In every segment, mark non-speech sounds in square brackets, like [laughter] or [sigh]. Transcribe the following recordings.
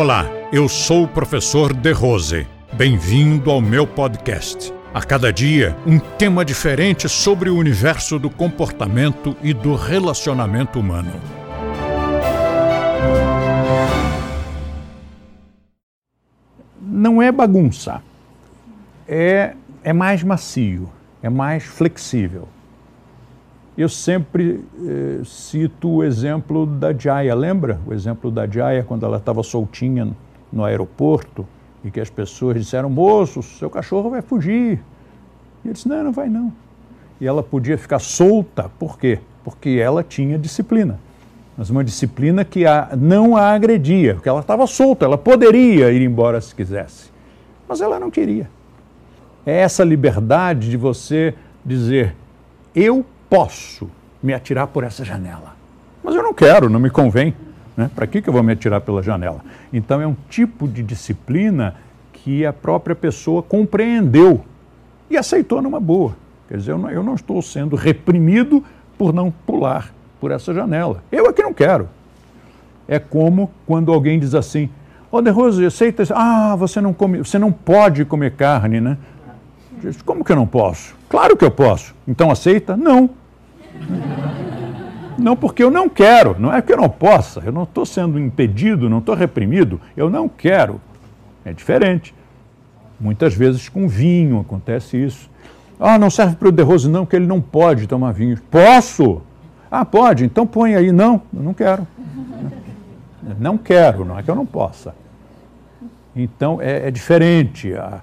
Olá, eu sou o professor De Rose. Bem-vindo ao meu podcast. A cada dia, um tema diferente sobre o universo do comportamento e do relacionamento humano. Não é bagunça, é, é mais macio, é mais flexível. Eu sempre eh, cito o exemplo da Jaya, lembra? O exemplo da Jaya quando ela estava soltinha no aeroporto e que as pessoas disseram: moço, seu cachorro vai fugir. E ele disse: não, não vai não. E ela podia ficar solta, por quê? Porque ela tinha disciplina. Mas uma disciplina que a, não a agredia, porque ela estava solta, ela poderia ir embora se quisesse. Mas ela não queria. É essa liberdade de você dizer: eu posso me atirar por essa janela. Mas eu não quero, não me convém. Né? Para que, que eu vou me atirar pela janela? Então é um tipo de disciplina que a própria pessoa compreendeu e aceitou numa boa. Quer dizer, eu não, eu não estou sendo reprimido por não pular por essa janela. Eu é que não quero. É como quando alguém diz assim, Ô, oh, De Rose, aceita. Ah, você não, come, você não pode comer carne, né? Como que eu não posso? Claro que eu posso. Então aceita? Não. [laughs] Não, porque eu não quero. Não é que eu não possa. Eu não estou sendo impedido, não estou reprimido. Eu não quero. É diferente. Muitas vezes com vinho acontece isso. Ah, não serve para o derrose não, que ele não pode tomar vinho. Posso? Ah, pode, então põe aí. Não, eu não quero. [laughs] Não quero, não é que eu não possa. Então é, é diferente. A,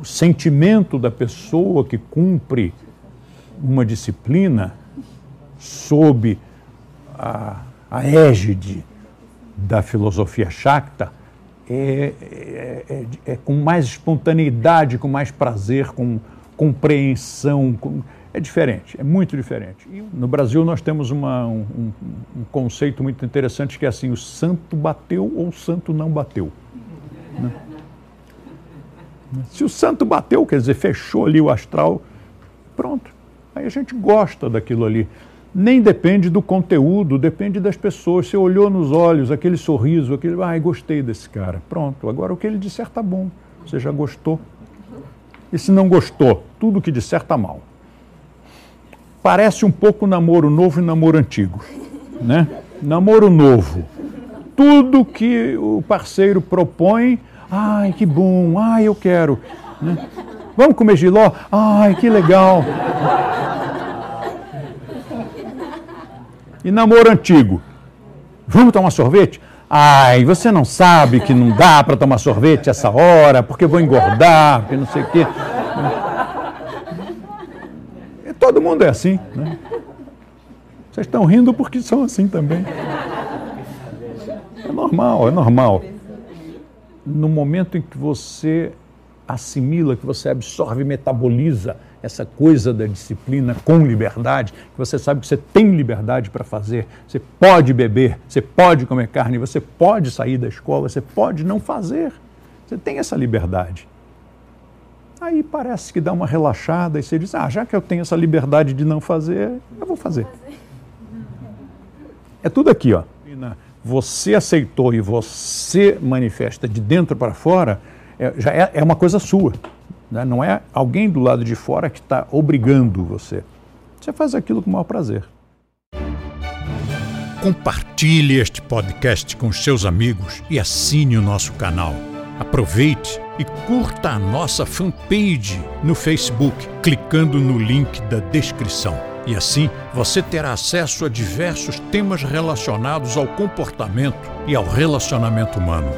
o sentimento da pessoa que cumpre uma disciplina sob a, a égide da filosofia Shakta é, é, é, é, com mais espontaneidade, com mais prazer, com compreensão. Com, é diferente, é muito diferente. E no Brasil nós temos uma, um, um, um, conceito muito interessante que é assim: o santo bateu ou o santo não bateu. Né? Se o santo bateu, quer dizer, fechou ali o astral, pronto. Aí a gente gosta daquilo ali. Nem depende do conteúdo, depende das pessoas. Você olhou nos olhos, aquele sorriso, aquele. Ai, gostei desse cara. Pronto. Agora o que ele disser está bom. Você já gostou. E se não gostou, tudo que disser está mal. Parece um pouco namoro novo e namoro antigo. Né? Namoro novo. Tudo que o parceiro propõe Ai, que bom. Ai, eu quero. Né? Vamos comer giló? Ai, que legal. E namoro antigo? Vamos tomar sorvete? Ai, você não sabe que não dá para tomar sorvete essa hora, porque vou engordar, porque não sei o quê. E todo mundo é assim. Né? Vocês estão rindo porque são assim também. É normal, é normal no momento em que você assimila, que você absorve, metaboliza essa coisa da disciplina com liberdade, que você sabe que você tem liberdade para fazer, você pode beber, você pode comer carne, você pode sair da escola, você pode não fazer. Você tem essa liberdade. Aí parece que dá uma relaxada e você diz: ah, já que eu tenho essa liberdade de não fazer, eu vou fazer. É tudo aqui, ó você aceitou e você manifesta de dentro para fora, é, já é, é, uma coisa sua. Né? Não é alguém do lado de fora que está obrigando você. Você faz aquilo com o maior prazer. Compartilhe este podcast com seus amigos e assine o nosso canal. Aproveite e curta a nossa fanpage no Facebook, clicando no link da descrição. E assim você terá acesso a diversos temas relacionados ao comportamento e ao relacionamento humano.